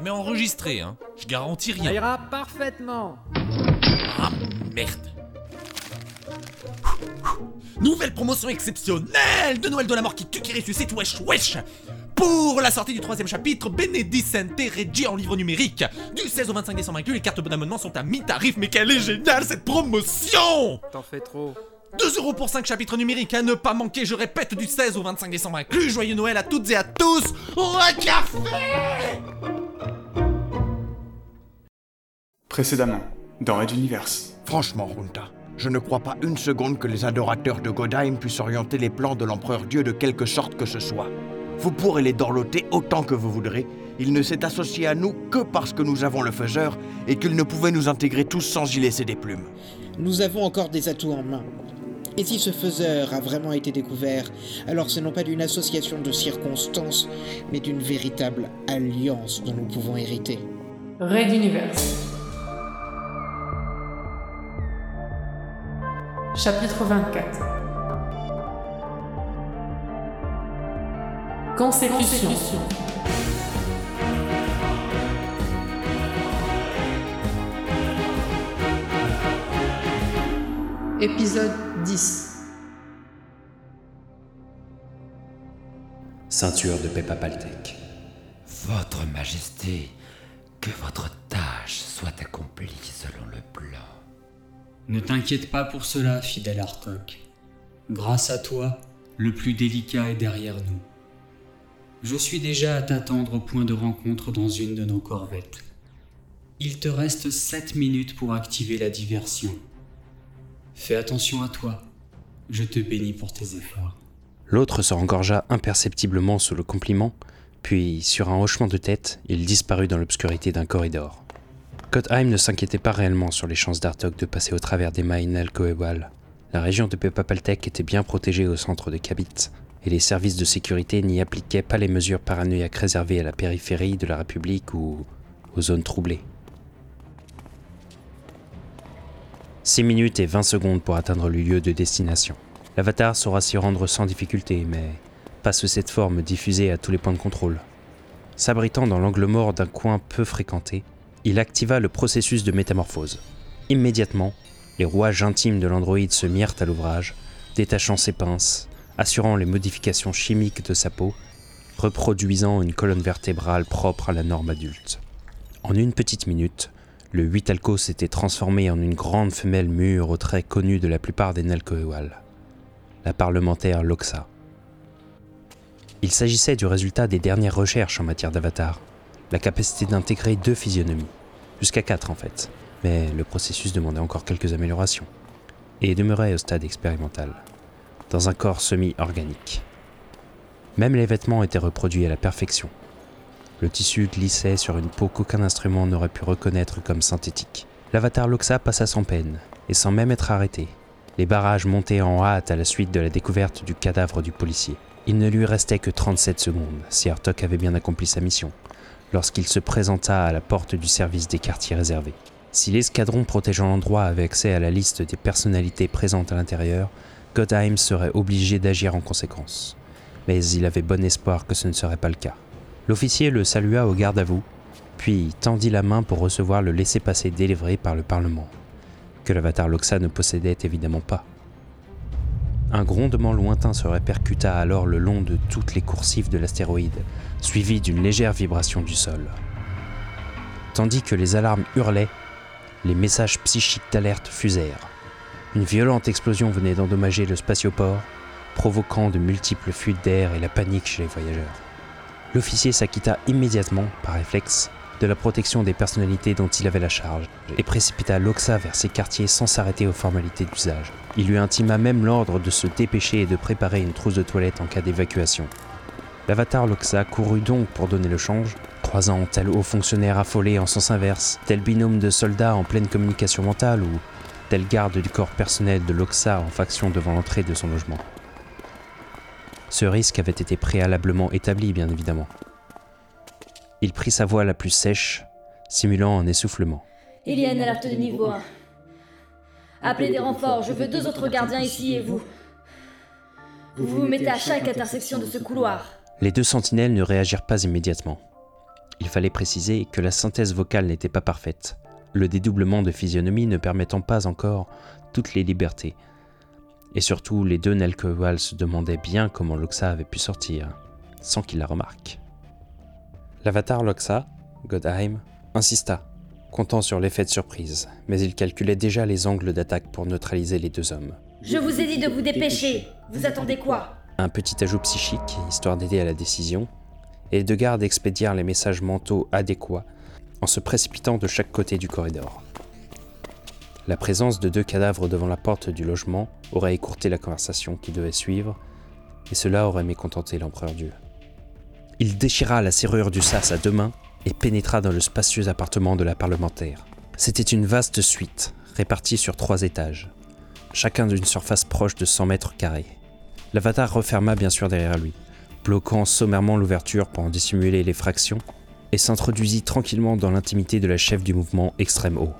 jamais enregistré, hein. Je garantis Ça rien. ira parfaitement. Ah merde. Nouvelle promotion exceptionnelle de Noël de la mort qui tue, qui ressuscite, wesh wesh Pour la sortie du troisième chapitre, Benedicente Regi en livre numérique. Du 16 au 25 décembre inclus, les cartes d'abonnement sont à mi-tarif, mais quelle est géniale cette promotion T'en fais trop. 2 euros pour 5 chapitres numériques à ne pas manquer, je répète, du 16 au 25 décembre inclus. Joyeux Noël à toutes et à tous Au café Précédemment, dans Red Universe. Franchement, Runta, je ne crois pas une seconde que les adorateurs de Godheim puissent orienter les plans de l'empereur Dieu de quelque sorte que ce soit. Vous pourrez les dorloter autant que vous voudrez. Il ne s'est associé à nous que parce que nous avons le faiseur et qu'il ne pouvait nous intégrer tous sans y laisser des plumes. Nous avons encore des atouts en main. Et si ce faiseur a vraiment été découvert, alors ce non pas d'une association de circonstances, mais d'une véritable alliance dont nous pouvons hériter. Red Universe. Chapitre 24. Consécution. Épisode 10. Ceinture de Peppa Paltek. Votre Majesté, que votre tâche soit accomplie selon le plan. Ne t'inquiète pas pour cela, fidèle Artok. Grâce à toi, le plus délicat est derrière nous. Je suis déjà à t'attendre au point de rencontre dans une de nos corvettes. Il te reste 7 minutes pour activer la diversion. Fais attention à toi. Je te bénis pour tes efforts. L'autre se rengorgea imperceptiblement sous le compliment, puis, sur un hochement de tête, il disparut dans l'obscurité d'un corridor. Kotheim ne s'inquiétait pas réellement sur les chances d'Artok de passer au travers des mailles Nalcoewal. La région de Pepapaltek était bien protégée au centre de Kabit, et les services de sécurité n'y appliquaient pas les mesures paranoïaques réservées à la périphérie de la République ou aux zones troublées. 6 minutes et 20 secondes pour atteindre le lieu de destination. L'avatar saura s'y rendre sans difficulté, mais pas sous cette forme diffusée à tous les points de contrôle. S'abritant dans l'angle mort d'un coin peu fréquenté, il activa le processus de métamorphose. Immédiatement, les rouages intimes de l'androïde se mirent à l'ouvrage, détachant ses pinces, assurant les modifications chimiques de sa peau, reproduisant une colonne vertébrale propre à la norme adulte. En une petite minute, le Huitalco s'était transformé en une grande femelle mûre aux traits connus de la plupart des Nalcoewal, la parlementaire Loxa. Il s'agissait du résultat des dernières recherches en matière d'avatar, la capacité d'intégrer deux physionomies, jusqu'à quatre en fait, mais le processus demandait encore quelques améliorations, et demeurait au stade expérimental, dans un corps semi-organique. Même les vêtements étaient reproduits à la perfection. Le tissu glissait sur une peau qu'aucun instrument n'aurait pu reconnaître comme synthétique. L'avatar Loxa passa sans peine, et sans même être arrêté. Les barrages montaient en hâte à la suite de la découverte du cadavre du policier. Il ne lui restait que 37 secondes, si Artok avait bien accompli sa mission, lorsqu'il se présenta à la porte du service des quartiers réservés. Si l'escadron protégeant l'endroit avait accès à la liste des personnalités présentes à l'intérieur, Godheim serait obligé d'agir en conséquence. Mais il avait bon espoir que ce ne serait pas le cas. L'officier le salua au garde à vous, puis tendit la main pour recevoir le laissez-passer délivré par le Parlement, que l'avatar Loxa ne possédait évidemment pas. Un grondement lointain se répercuta alors le long de toutes les coursives de l'astéroïde, suivi d'une légère vibration du sol. Tandis que les alarmes hurlaient, les messages psychiques d'alerte fusèrent. Une violente explosion venait d'endommager le spatioport, provoquant de multiples fuites d'air et la panique chez les voyageurs. L'officier s'acquitta immédiatement, par réflexe, de la protection des personnalités dont il avait la charge, et précipita Loxa vers ses quartiers sans s'arrêter aux formalités d'usage. Il lui intima même l'ordre de se dépêcher et de préparer une trousse de toilette en cas d'évacuation. L'avatar Loxa courut donc pour donner le change, croisant tel haut fonctionnaire affolé en sens inverse, tel binôme de soldats en pleine communication mentale ou tel garde du corps personnel de Loxa en faction devant l'entrée de son logement. Ce risque avait été préalablement établi, bien évidemment. Il prit sa voix la plus sèche, simulant un essoufflement. Il y a une alerte de niveau 1. Appelez des renforts, je veux deux autres gardiens ici et vous. Vous vous mettez à chaque intersection de ce couloir. Les deux sentinelles ne réagirent pas immédiatement. Il fallait préciser que la synthèse vocale n'était pas parfaite, le dédoublement de physionomie ne permettant pas encore toutes les libertés. Et surtout, les deux Nelkewal se demandaient bien comment Loxa avait pu sortir, sans qu'il la remarque. L'avatar Loxa, Godheim, insista, comptant sur l'effet de surprise, mais il calculait déjà les angles d'attaque pour neutraliser les deux hommes. Je vous ai dit de vous dépêcher. Vous attendez quoi? Un petit ajout psychique, histoire d'aider à la décision, et les deux gardes expédièrent les messages mentaux adéquats en se précipitant de chaque côté du corridor. La présence de deux cadavres devant la porte du logement aurait écourté la conversation qui devait suivre, et cela aurait mécontenté l'empereur Dieu. Il déchira la serrure du sas à deux mains et pénétra dans le spacieux appartement de la parlementaire. C'était une vaste suite, répartie sur trois étages, chacun d'une surface proche de 100 mètres carrés. L'avatar referma bien sûr derrière lui, bloquant sommairement l'ouverture pour en dissimuler les fractions, et s'introduisit tranquillement dans l'intimité de la chef du mouvement extrême haut.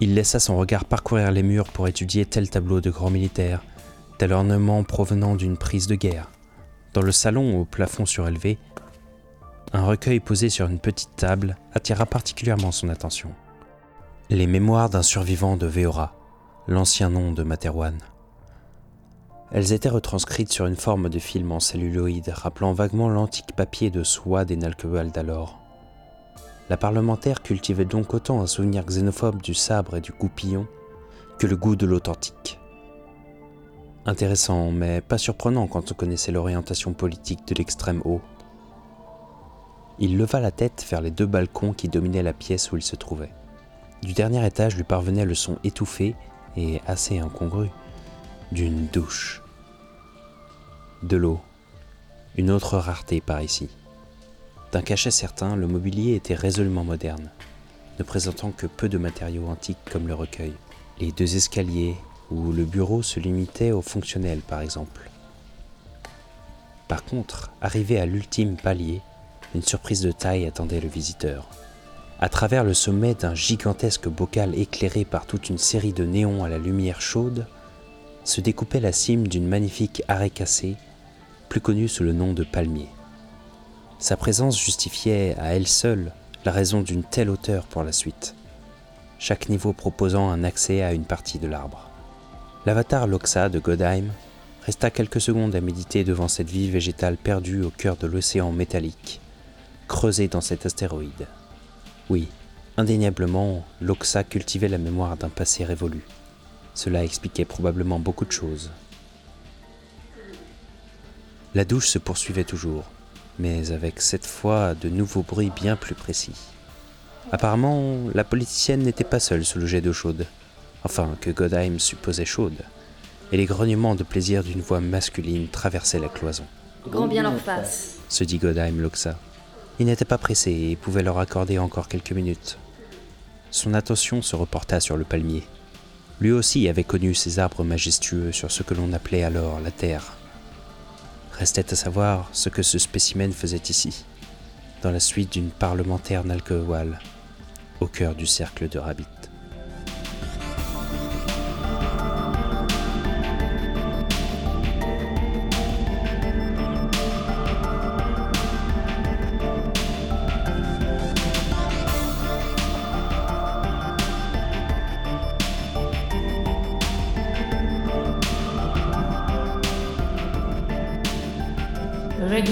Il laissa son regard parcourir les murs pour étudier tel tableau de grand militaire, tel ornement provenant d'une prise de guerre. Dans le salon au plafond surélevé, un recueil posé sur une petite table attira particulièrement son attention. Les mémoires d'un survivant de Veora, l'ancien nom de Materwan. Elles étaient retranscrites sur une forme de film en celluloïd rappelant vaguement l'antique papier de soie des Nalkewal d'alors. La parlementaire cultivait donc autant un souvenir xénophobe du sabre et du goupillon que le goût de l'authentique. Intéressant, mais pas surprenant quand on connaissait l'orientation politique de l'extrême haut. Il leva la tête vers les deux balcons qui dominaient la pièce où il se trouvait. Du dernier étage lui parvenait le son étouffé et assez incongru d'une douche. De l'eau, une autre rareté par ici. D'un cachet certain, le mobilier était résolument moderne, ne présentant que peu de matériaux antiques comme le recueil, les deux escaliers où le bureau se limitait au fonctionnel par exemple. Par contre, arrivé à l'ultime palier, une surprise de taille attendait le visiteur. À travers le sommet d'un gigantesque bocal éclairé par toute une série de néons à la lumière chaude, se découpait la cime d'une magnifique arrêt cassée, plus connue sous le nom de palmier. Sa présence justifiait à elle seule la raison d'une telle hauteur pour la suite, chaque niveau proposant un accès à une partie de l'arbre. L'avatar Loxa de Godheim resta quelques secondes à méditer devant cette vie végétale perdue au cœur de l'océan métallique, creusé dans cet astéroïde. Oui, indéniablement, Loxa cultivait la mémoire d'un passé révolu. Cela expliquait probablement beaucoup de choses. La douche se poursuivait toujours, mais avec cette fois de nouveaux bruits bien plus précis. Apparemment, la politicienne n'était pas seule sous le jet d'eau chaude, enfin que Godheim supposait chaude, et les grognements de plaisir d'une voix masculine traversaient la cloison. Grand bien leur face. Se dit Godheim Loxa. Il n'était pas pressé et pouvait leur accorder encore quelques minutes. Son attention se reporta sur le palmier. Lui aussi avait connu ces arbres majestueux sur ce que l'on appelait alors la terre. Restait à savoir ce que ce spécimen faisait ici, dans la suite d'une parlementaire Nalkewal, au cœur du cercle de Rabbit.